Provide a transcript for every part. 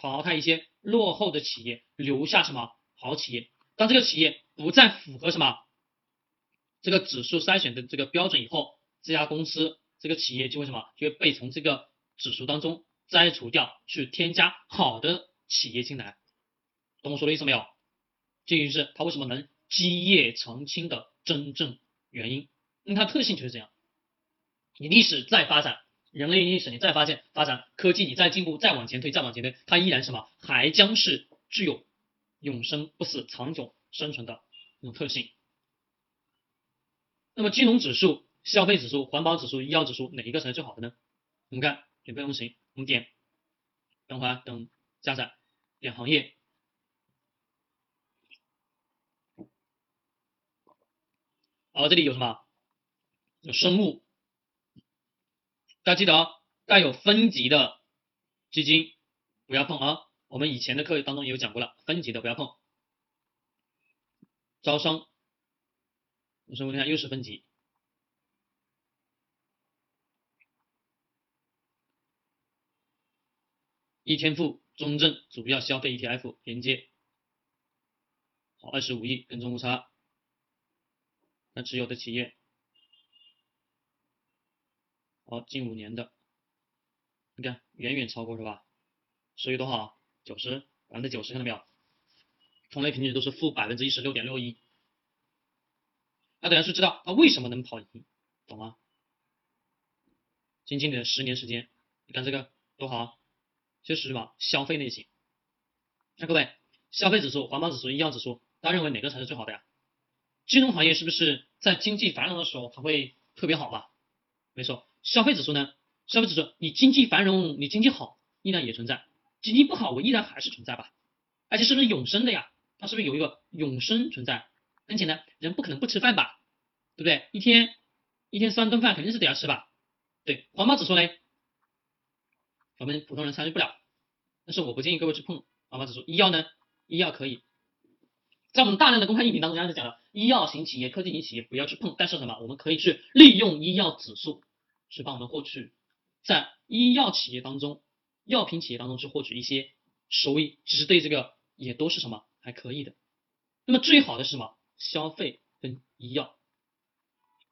淘汰一些落后的企业，留下什么好企业。当这个企业不再符合什么这个指数筛选的这个标准以后，这家公司这个企业就会什么就会被从这个指数当中摘除掉，去添加好的企业进来。懂我说的意思没有？这就是它为什么能基业长青的真正原因，因为它特性就是这样。你历史再发展，人类历史你再发现发展，科技你再进步，再往前推，再往前推，它依然什么？还将是具有永生不死、长久生存的那种特性。那么金融指数、消费指数、环保指数、医药指数哪一个才是最好的呢？我们看选备运行，我们点，等会儿等加载，点行业。好，这里有什么？有生物。大家记得啊，带有分级的基金不要碰啊。我们以前的课当中也有讲过了，分级的不要碰。招商，生物你看又是分级。一天富中证主要消费 ETF 连接，好，二十五亿跟踪误差，那持有的企业。好，近五年的，你看远远超过是吧？收益多少？九十，百分之九十，看到没有？同类平均都是负百分之一十六点六一。那等下是知道它为什么能跑赢，懂吗？仅仅的十年时间，你看这个多好，就是什么消费类型。那各位，消费指数、环保指数、医药指数，大家认为哪个才是最好的呀？金融行业是不是在经济繁荣的时候它会特别好吧？没错。消费指数呢？消费指数，你经济繁荣，你经济好，依然也存在；经济不好，我依然还是存在吧。而且是不是永生的呀？它是不是有一个永生存在？很简单，人不可能不吃饭吧？对不对？一天一天三顿饭肯定是得要吃吧？对，环保指数嘞，我们普通人参与不了，但是我不建议各位去碰环保指数。医药呢？医药可以，在我们大量的公开音频当中，刚才讲了，医药型企业、科技型企业不要去碰，但是什么？我们可以去利用医药指数。是帮我们获取在医药企业当中、药品企业当中去获取一些收益，其实对这个也都是什么还可以的。那么最好的是什么？消费跟医药。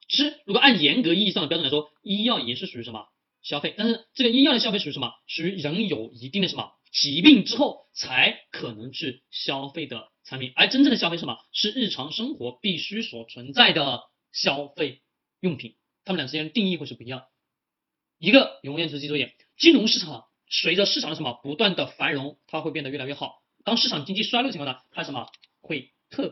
其实如果按严格意义上的标准来说，医药也是属于什么消费？但是这个医药的消费属于什么？属于人有一定的什么疾病之后才可能去消费的产品，而真正的消费什么？是日常生活必须所存在的消费用品。他们俩之间定义会是不一样，一个永远是记住点，金融市场随着市场的什么不断的繁荣，它会变得越来越好。当市场经济衰落的情况下，它什么会特别。